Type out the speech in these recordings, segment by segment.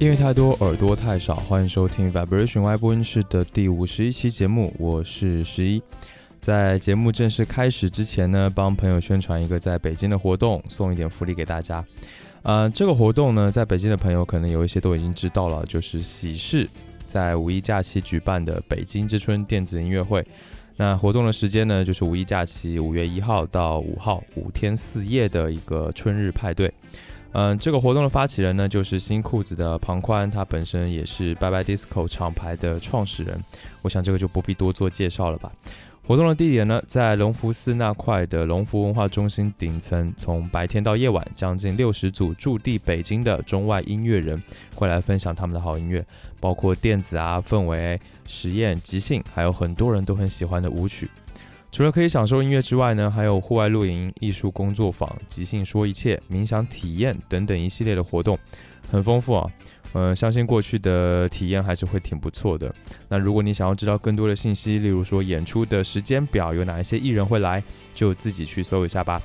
音乐太多，耳朵太少，欢迎收听 Vibration Y 播音室的第五十一期节目，我是十一。在节目正式开始之前呢，帮朋友宣传一个在北京的活动，送一点福利给大家。呃，这个活动呢，在北京的朋友可能有一些都已经知道了，就是喜事在五一假期举办的北京之春电子音乐会。那活动的时间呢，就是五一假期五月一号到五号五天四夜的一个春日派对。嗯，这个活动的发起人呢，就是新裤子的庞宽，他本身也是 BY BY Disco 厂牌的创始人。我想这个就不必多做介绍了吧。活动的地点呢，在隆福寺那块的隆福文化中心顶层，从白天到夜晚，将近六十组驻地北京的中外音乐人会来分享他们的好音乐，包括电子啊、氛围、实验、即兴，还有很多人都很喜欢的舞曲。除了可以享受音乐之外呢，还有户外露营、艺术工作坊、即兴说一切、冥想体验等等一系列的活动，很丰富啊。嗯，相信过去的体验还是会挺不错的。那如果你想要知道更多的信息，例如说演出的时间表，有哪一些艺人会来，就自己去搜一下吧。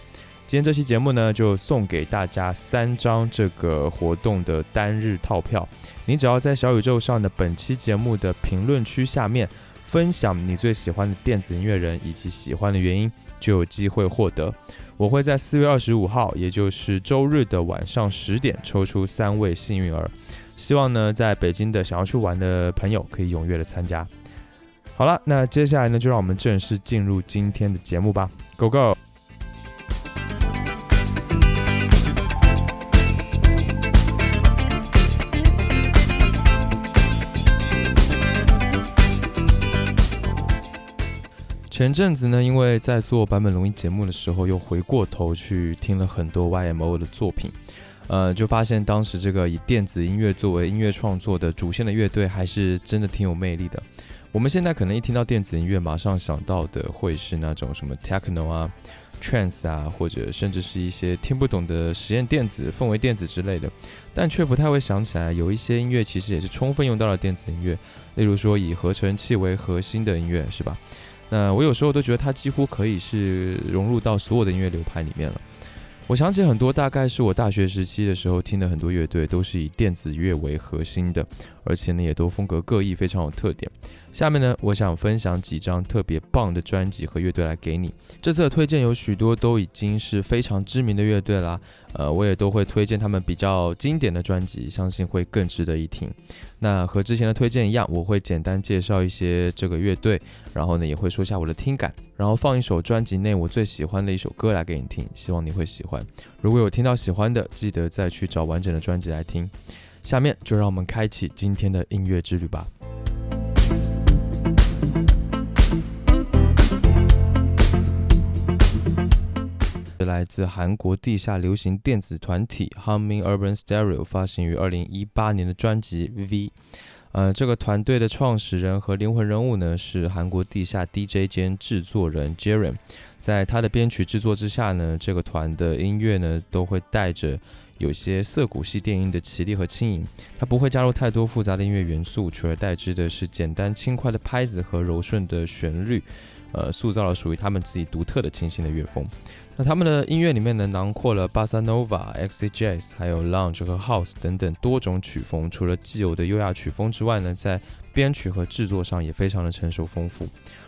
今天这期节目呢，就送给大家三张这个活动的单日套票。你只要在小宇宙上的本期节目的评论区下面。分享你最喜欢的电子音乐人以及喜欢的原因，就有机会获得。我会在四月二十五号，也就是周日的晚上十点，抽出三位幸运儿。希望呢，在北京的想要去玩的朋友可以踊跃的参加。好了，那接下来呢，就让我们正式进入今天的节目吧。Go go！前阵子呢，因为在做版本录音节目的时候，又回过头去听了很多 YMO 的作品，呃，就发现当时这个以电子音乐作为音乐创作的主线的乐队，还是真的挺有魅力的。我们现在可能一听到电子音乐，马上想到的会是那种什么 techno 啊、trance 啊，或者甚至是一些听不懂的实验电子、氛围电子之类的，但却不太会想起来，有一些音乐其实也是充分用到了电子音乐，例如说以合成器为核心的音乐，是吧？那我有时候都觉得它几乎可以是融入到所有的音乐流派里面了。我想起很多，大概是我大学时期的时候听的很多乐队，都是以电子乐为核心的，而且呢也都风格各异，非常有特点。下面呢，我想分享几张特别棒的专辑和乐队来给你。这次的推荐有许多都已经是非常知名的乐队啦，呃，我也都会推荐他们比较经典的专辑，相信会更值得一听。那和之前的推荐一样，我会简单介绍一些这个乐队，然后呢也会说下我的听感，然后放一首专辑内我最喜欢的一首歌来给你听，希望你会喜欢。如果有听到喜欢的，记得再去找完整的专辑来听。下面就让我们开启今天的音乐之旅吧。来自韩国地下流行电子团体 Humming Urban Stereo 发行于二零一八年的专辑 V，呃，这个团队的创始人和灵魂人物呢是韩国地下 DJ 兼制作人 Jaren，在他的编曲制作之下呢，这个团的音乐呢都会带着有些涩谷系电音的绮丽和轻盈，他不会加入太多复杂的音乐元素，取而代之的是简单轻快的拍子和柔顺的旋律。呃，塑造了属于他们自己独特的清新的乐风。那他们的音乐里面呢，囊括了巴萨诺瓦、X Jazz，还有 Lounge 和 House 等等多种曲风。除了既有的优雅曲风之外呢，在编曲和制作上也非常的成熟丰富。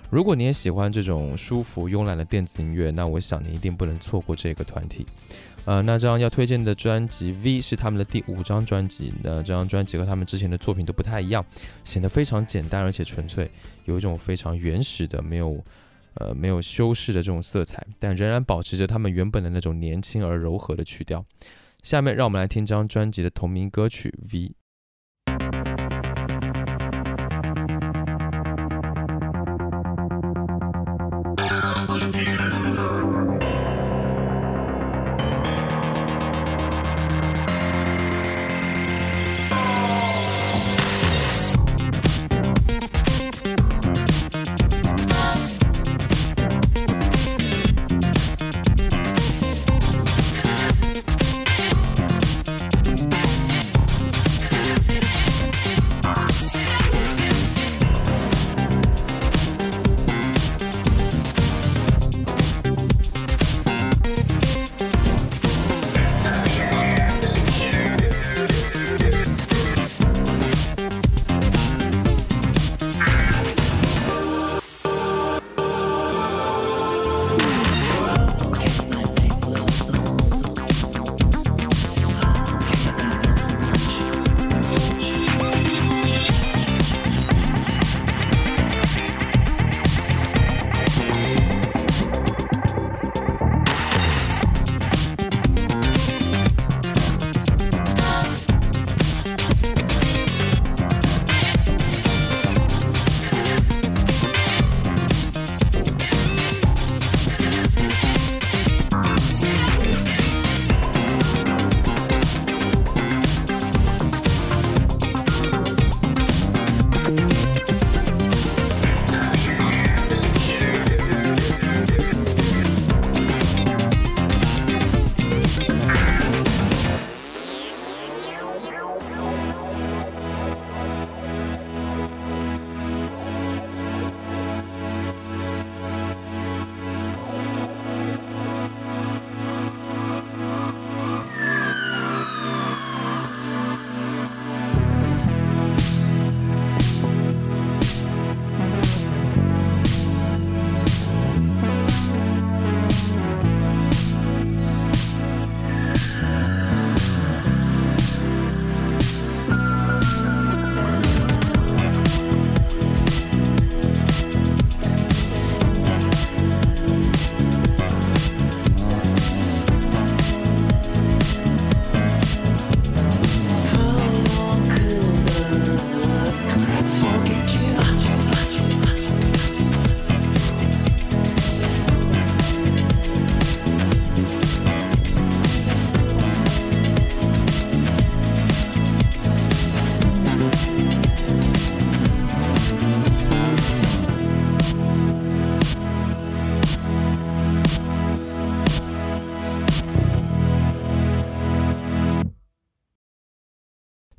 如果你也喜欢这种舒服慵懒的电子音乐，那我想你一定不能错过这个团体。呃，那这张要推荐的专辑 V 是他们的第五张专辑。那这张专辑和他们之前的作品都不太一样，显得非常简单而且纯粹，有一种非常原始的、没有呃没有修饰的这种色彩，但仍然保持着他们原本的那种年轻而柔和的曲调。下面让我们来听这张专辑的同名歌曲 V。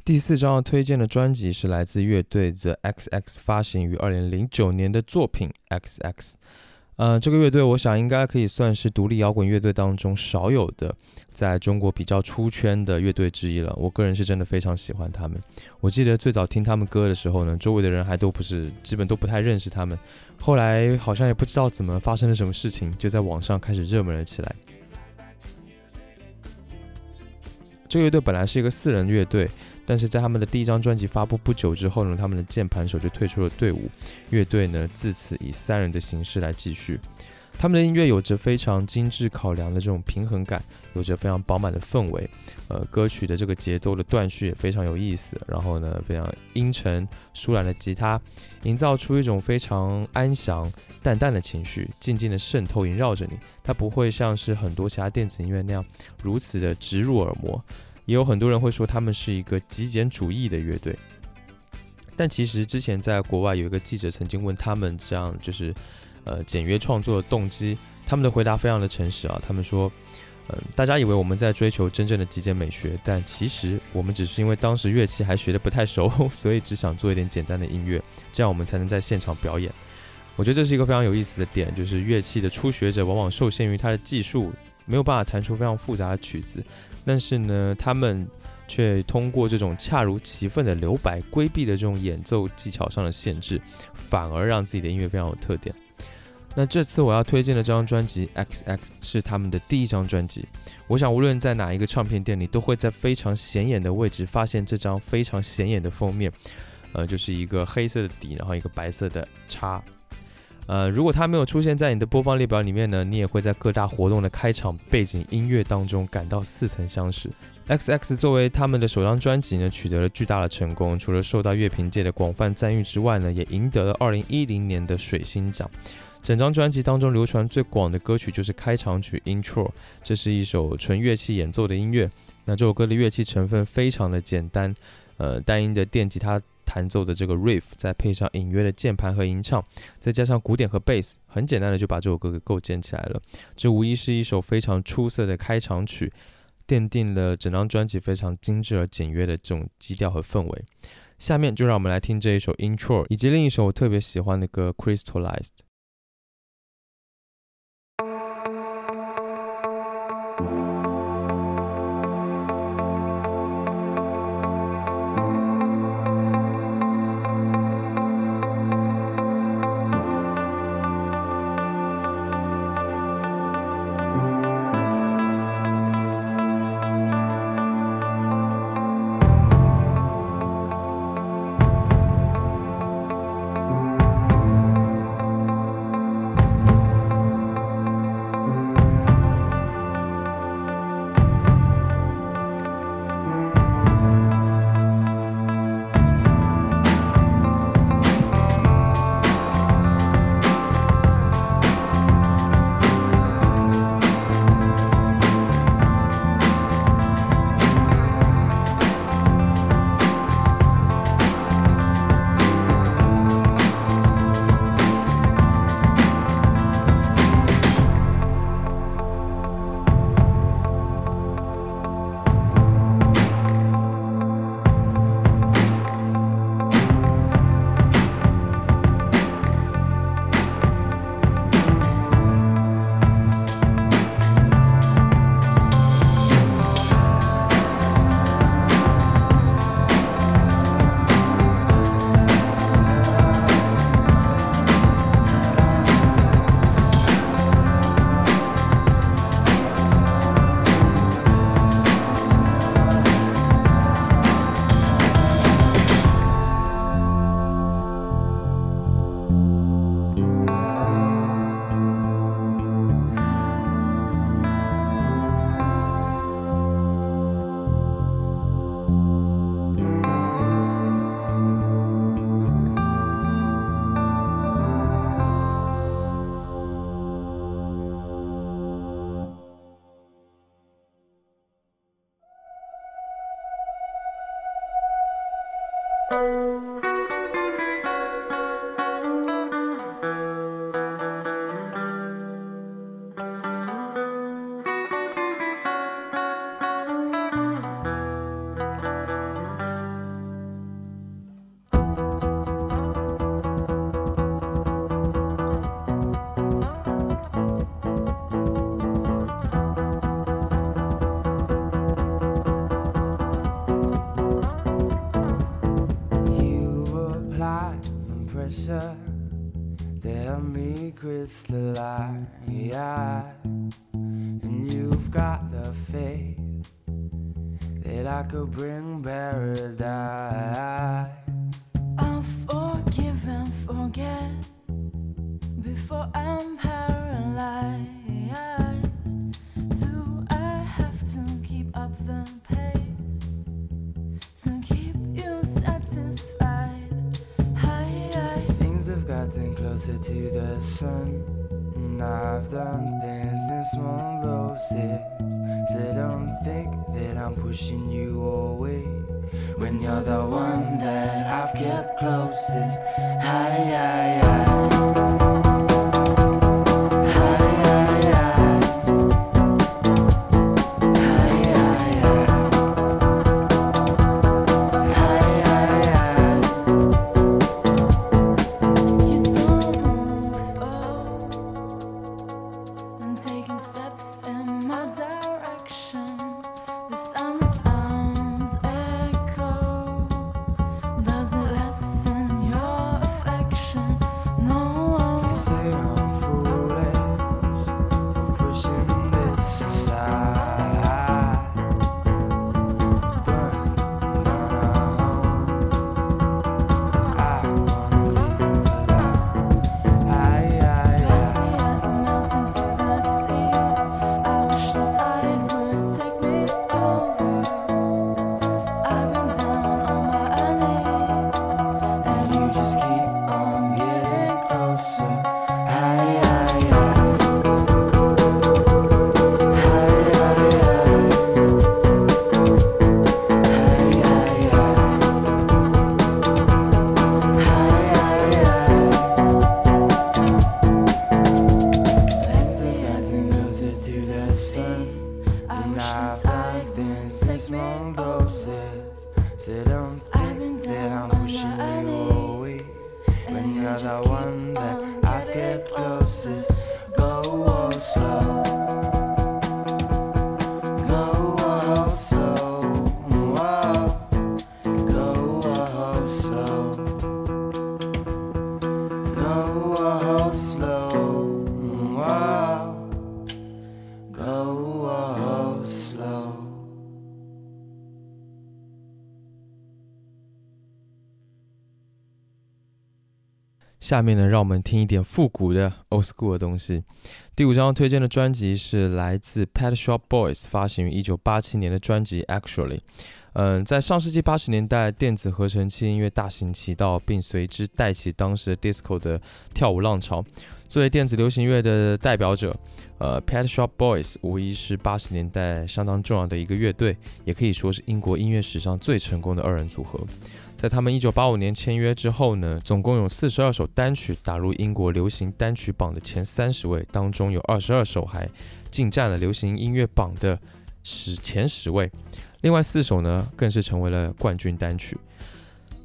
第四张要推荐的专辑是来自乐队 The XX 发行于二零零九年的作品《XX》。呃，这个乐队我想应该可以算是独立摇滚乐队当中少有的在中国比较出圈的乐队之一了。我个人是真的非常喜欢他们。我记得最早听他们歌的时候呢，周围的人还都不是，基本都不太认识他们。后来好像也不知道怎么发生了什么事情，就在网上开始热门了起来。这个乐队本来是一个四人乐队。但是在他们的第一张专辑发布不久之后呢，他们的键盘手就退出了队伍，乐队呢自此以三人的形式来继续。他们的音乐有着非常精致考量的这种平衡感，有着非常饱满的氛围，呃，歌曲的这个节奏的断续也非常有意思。然后呢，非常阴沉舒懒的吉他，营造出一种非常安详淡淡的情绪，静静的渗透萦绕着你。它不会像是很多其他电子音乐那样如此的直入耳膜。也有很多人会说他们是一个极简主义的乐队，但其实之前在国外有一个记者曾经问他们这样就是呃简约创作的动机，他们的回答非常的诚实啊，他们说，嗯，大家以为我们在追求真正的极简美学，但其实我们只是因为当时乐器还学的不太熟，所以只想做一点简单的音乐，这样我们才能在现场表演。我觉得这是一个非常有意思的点，就是乐器的初学者往往受限于他的技术，没有办法弹出非常复杂的曲子。但是呢，他们却通过这种恰如其分的留白，规避了这种演奏技巧上的限制，反而让自己的音乐非常有特点。那这次我要推荐的这张专辑《XX》是他们的第一张专辑。我想，无论在哪一个唱片店里，都会在非常显眼的位置发现这张非常显眼的封面，呃，就是一个黑色的底，然后一个白色的叉。呃，如果它没有出现在你的播放列表里面呢，你也会在各大活动的开场背景音乐当中感到似曾相识。X X 作为他们的首张专辑呢，取得了巨大的成功，除了受到乐评界的广泛赞誉之外呢，也赢得了二零一零年的水星奖。整张专辑当中流传最广的歌曲就是开场曲 Intro，这是一首纯乐器演奏的音乐。那这首歌的乐器成分非常的简单，呃，单音的电吉他。弹奏的这个 riff，再配上隐约的键盘和吟唱，再加上鼓点和 bass，，很简单的就把这首歌给构建起来了。这无疑是一首非常出色的开场曲，奠定了整张专辑非常精致而简约的这种基调和氛围。下面就让我们来听这一首 Intro，以及另一首我特别喜欢的歌 Crystallized。Crystallize. And you've got the faith that I could bring paradise. 下面呢，让我们听一点复古的 old school 的东西。第五张推荐的专辑是来自 Pet Shop Boys 发行于一九八七年的专辑《Actually》。嗯，在上世纪八十年代，电子合成器音乐大行其道，并随之带起当时的 disco 的跳舞浪潮。作为电子流行乐的代表者，呃，Pet Shop Boys 无疑是八十年代相当重要的一个乐队，也可以说是英国音乐史上最成功的二人组合。在他们一九八五年签约之后呢，总共有四十二首单曲打入英国流行单曲榜的前三十位，当中有二十二首还进占了流行音乐榜的十前十位，另外四首呢更是成为了冠军单曲。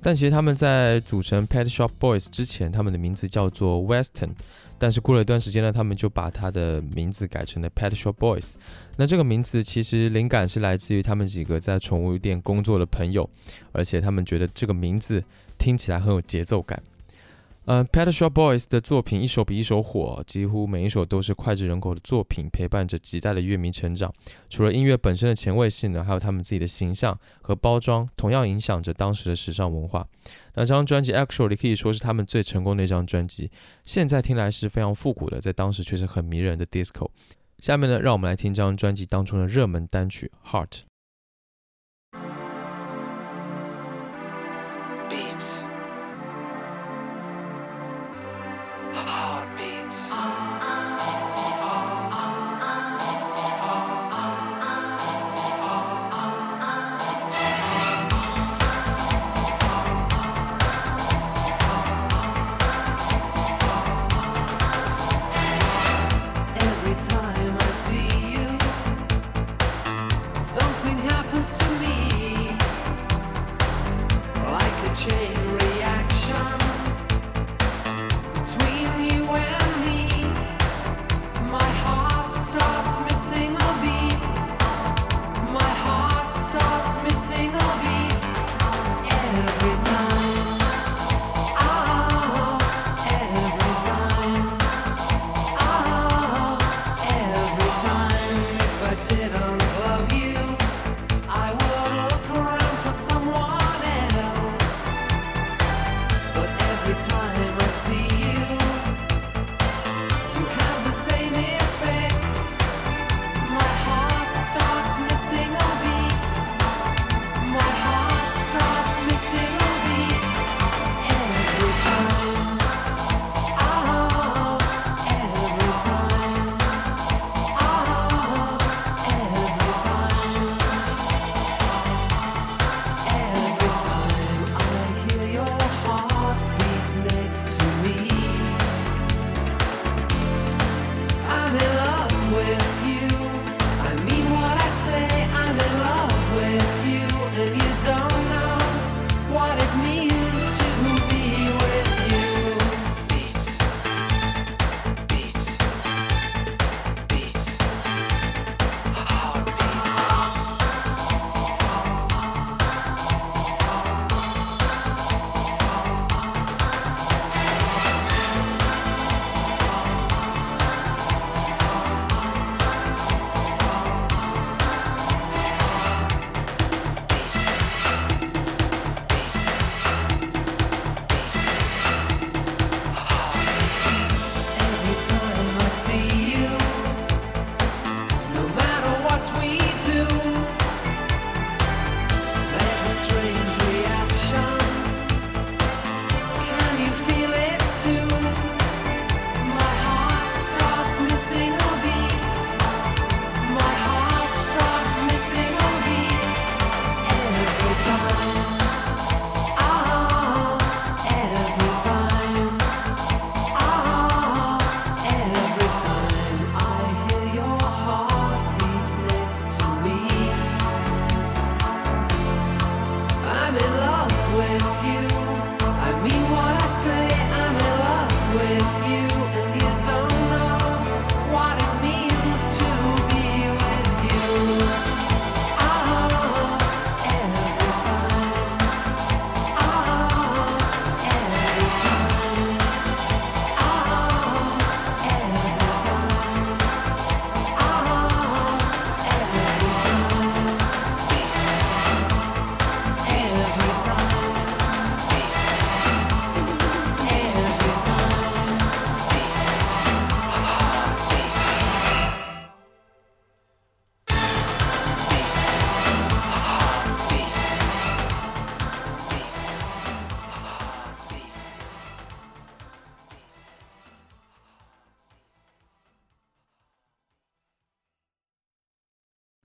但其实他们在组成 Pet Shop Boys 之前，他们的名字叫做 Western，但是过了一段时间呢，他们就把他的名字改成了 Pet Show Boys。那这个名字其实灵感是来自于他们几个在宠物店工作的朋友，而且他们觉得这个名字听起来很有节奏感。呃，Pet Shop Boys 的作品一首比一首火，几乎每一首都是脍炙人口的作品，陪伴着几代的乐迷成长。除了音乐本身的前卫性呢，还有他们自己的形象和包装，同样影响着当时的时尚文化。那这张专辑 Actually 可以说是他们最成功的一张专辑，现在听来是非常复古的，在当时却是很迷人的 disco。下面呢，让我们来听这张专辑当中的热门单曲《Heart》。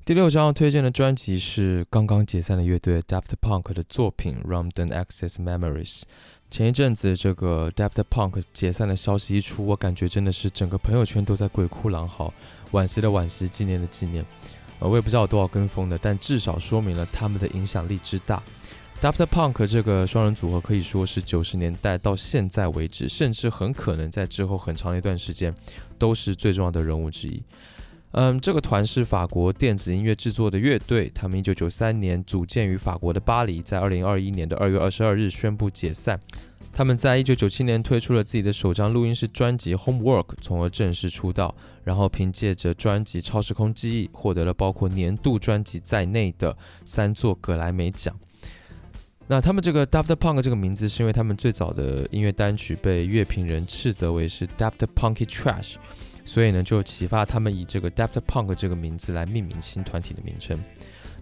第六张要推荐的专辑是刚刚解散的乐队 Daft Punk 的作品《Random Access Memories》。前一阵子这个 Daft Punk 解散的消息一出，我感觉真的是整个朋友圈都在鬼哭狼嚎，惋惜的惋惜，纪念的纪念。呃，我也不知道有多少跟风的，但至少说明了他们的影响力之大。Daft Punk 这个双人组合可以说是九十年代到现在为止，甚至很可能在之后很长一段时间都是最重要的人物之一。嗯，这个团是法国电子音乐制作的乐队，他们一九九三年组建于法国的巴黎，在二零二一年的二月二十二日宣布解散。他们在一九九七年推出了自己的首张录音室专辑《Homework》，从而正式出道。然后凭借着专辑《超时空记忆》，获得了包括年度专辑在内的三座格莱美奖。那他们这个 Daft Punk 这个名字，是因为他们最早的音乐单曲被乐评人斥责为是 Daft Punky Trash。所以呢，就启发他们以这个 Daft Punk 这个名字来命名新团体的名称。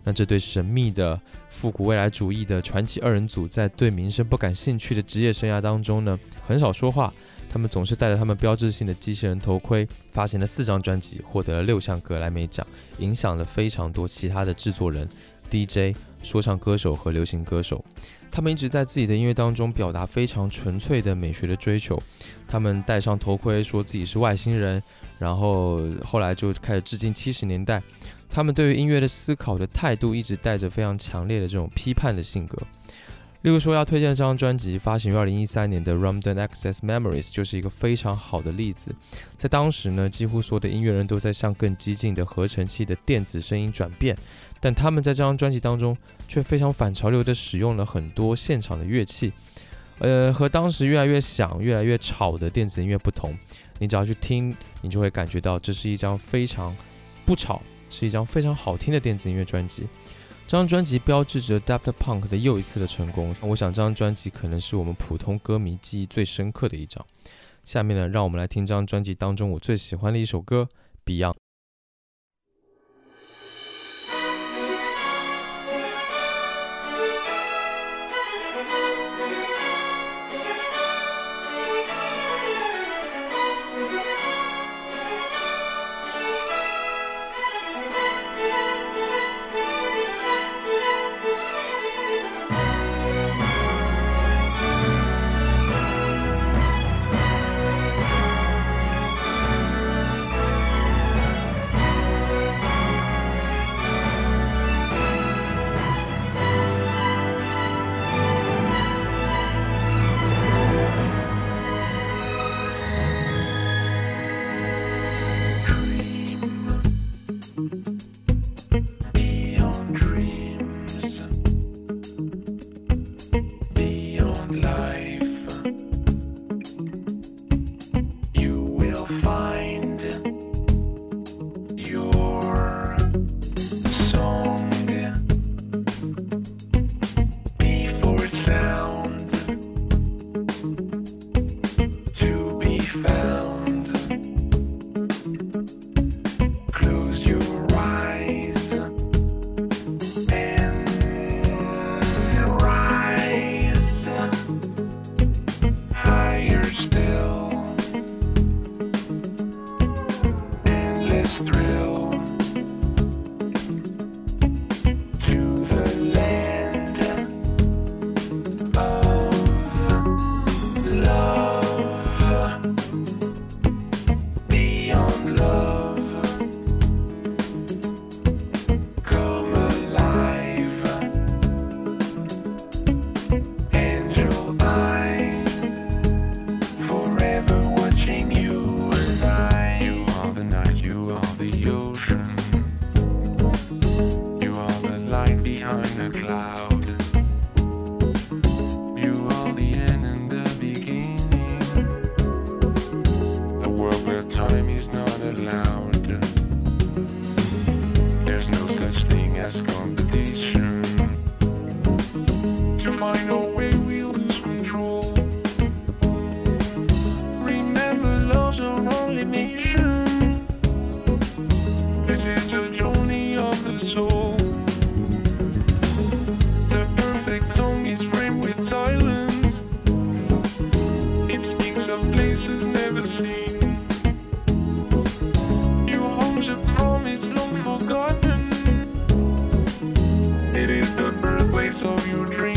那这对神秘的复古未来主义的传奇二人组，在对名声不感兴趣的职业生涯当中呢，很少说话。他们总是戴着他们标志性的机器人头盔，发行了四张专辑，获得了六项格莱美奖，影响了非常多其他的制作人、DJ、说唱歌手和流行歌手。他们一直在自己的音乐当中表达非常纯粹的美学的追求。他们戴上头盔，说自己是外星人。然后后来就开始致敬七十年代，他们对于音乐的思考的态度一直带着非常强烈的这种批判的性格。例如说要推荐这张专辑，发行于二零一三年的《Random Access Memories》就是一个非常好的例子。在当时呢，几乎所有的音乐人都在向更激进的合成器的电子声音转变，但他们在这张专辑当中却非常反潮流的使用了很多现场的乐器。呃，和当时越来越响、越来越吵的电子音乐不同，你只要去听，你就会感觉到这是一张非常不吵，是一张非常好听的电子音乐专辑。这张专辑标志着 Daft Punk 的又一次的成功。我想这张专辑可能是我们普通歌迷记忆最深刻的一张。下面呢，让我们来听这张专辑当中我最喜欢的一首歌《》。Beyond is the journey of the soul. The perfect song is framed with silence. It speaks of places never seen. Your home's a promise long forgotten. It is the birthplace of your dreams.《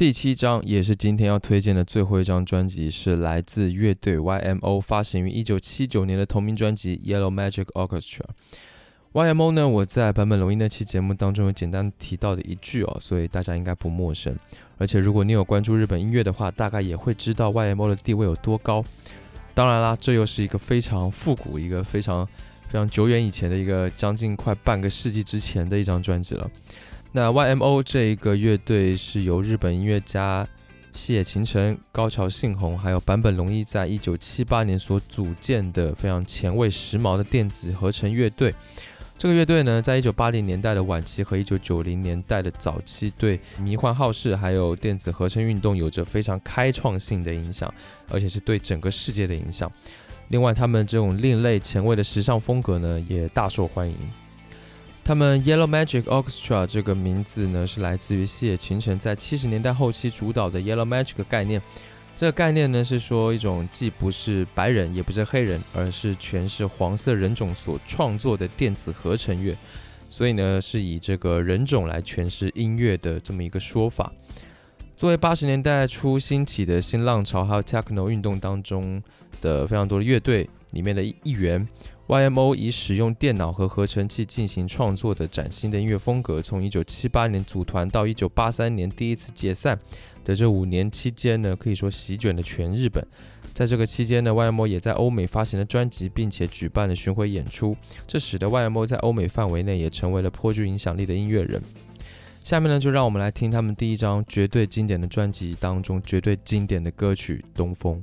第七张也是今天要推荐的最后一张专辑，是来自乐队 YMO 发行于一九七九年的同名专辑《Yellow Magic Orchestra》。YMO 呢，我在版本龙一那期节目当中有简单提到的一句哦，所以大家应该不陌生。而且如果你有关注日本音乐的话，大概也会知道 YMO 的地位有多高。当然啦，这又是一个非常复古、一个非常非常久远以前的一个将近快半个世纪之前的一张专辑了。那 YMO 这一个乐队是由日本音乐家细野晴臣、高桥幸宏还有坂本龙一在一九七八年所组建的非常前卫时髦的电子合成乐队。这个乐队呢，在一九八零年代的晚期和一九九零年代的早期，对迷幻好事还有电子合成运动有着非常开创性的影响，而且是对整个世界的影响。另外，他们这种另类前卫的时尚风格呢，也大受欢迎。他们 Yellow Magic Orchestra 这个名字呢，是来自于细野晴臣在七十年代后期主导的 Yellow Magic 概念。这个概念呢，是说一种既不是白人也不是黑人，而是全是黄色人种所创作的电子合成乐。所以呢，是以这个人种来诠释音乐的这么一个说法。作为八十年代初兴起的新浪潮还有 Techno 运动当中的非常多的乐队里面的一员。YMO 以使用电脑和合成器进行创作的崭新的音乐风格，从1978年组团到1983年第一次解散的这五年期间呢，可以说席卷了全日本。在这个期间呢，YMO 也在欧美发行了专辑，并且举办了巡回演出，这使得 YMO 在欧美范围内也成为了颇具影响力的音乐人。下面呢，就让我们来听他们第一张绝对经典的专辑当中绝对经典的歌曲《东风》。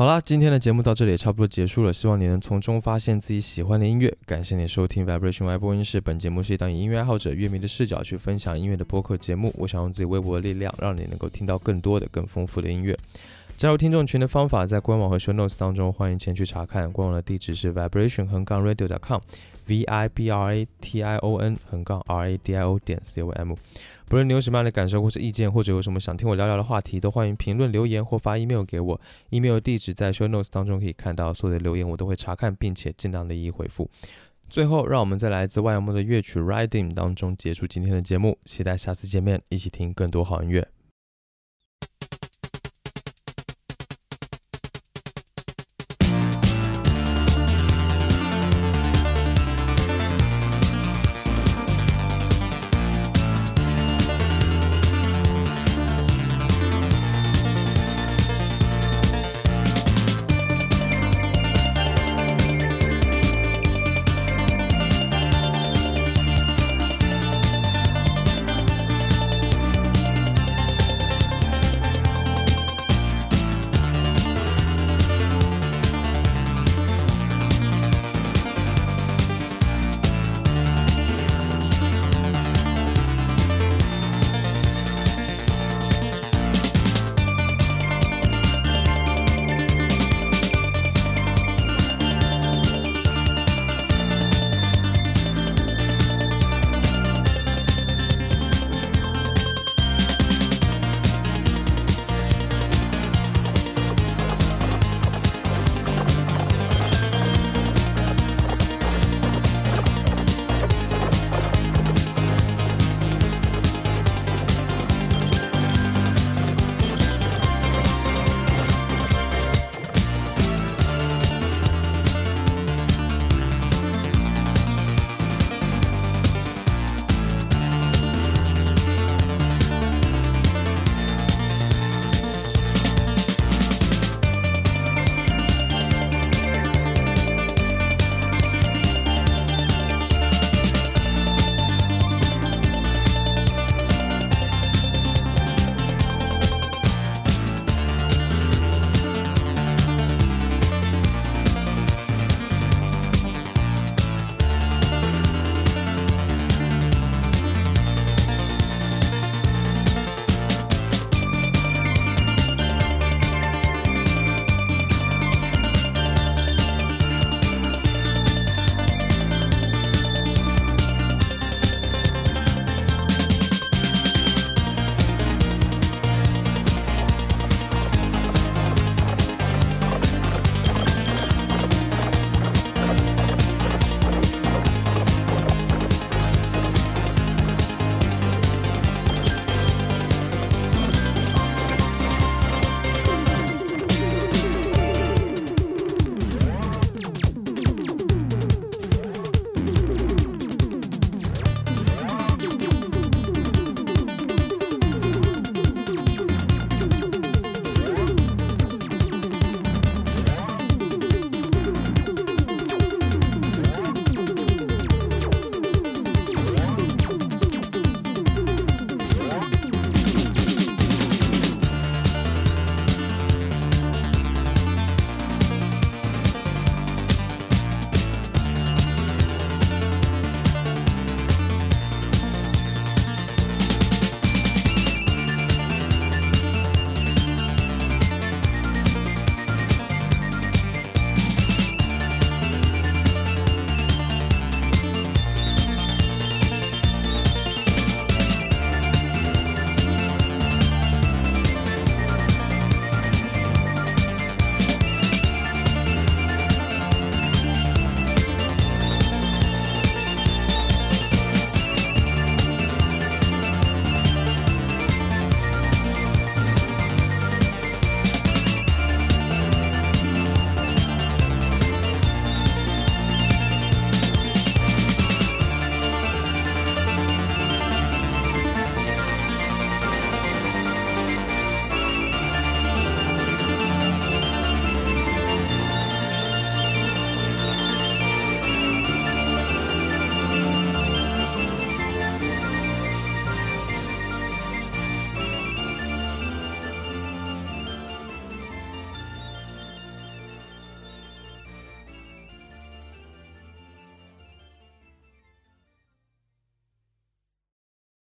好啦，今天的节目到这里也差不多结束了，希望你能从中发现自己喜欢的音乐。感谢你收听 Vibration Y 播音室，本节目是一档以音乐爱好者、乐迷的视角去分享音乐的播客节目。我想用自己微薄的力量，让你能够听到更多的、更丰富的音乐。加入听众群的方法在官网和 show notes 当中，欢迎前去查看。官网的地址是 vibration 横杠 radio.com，v i b r a t i o n 横杠 r a d i o 点 c o m。不论你有什么样的感受或者意见，或者有什么想听我聊聊的话题，都欢迎评论留言或发 email 给我。email 地址在 show notes 当中可以看到，所有的留言我都会查看，并且尽量的一一回复。最后，让我们在来自外阳梦的乐曲《Riding》当中结束今天的节目，期待下次见面，一起听更多好音乐。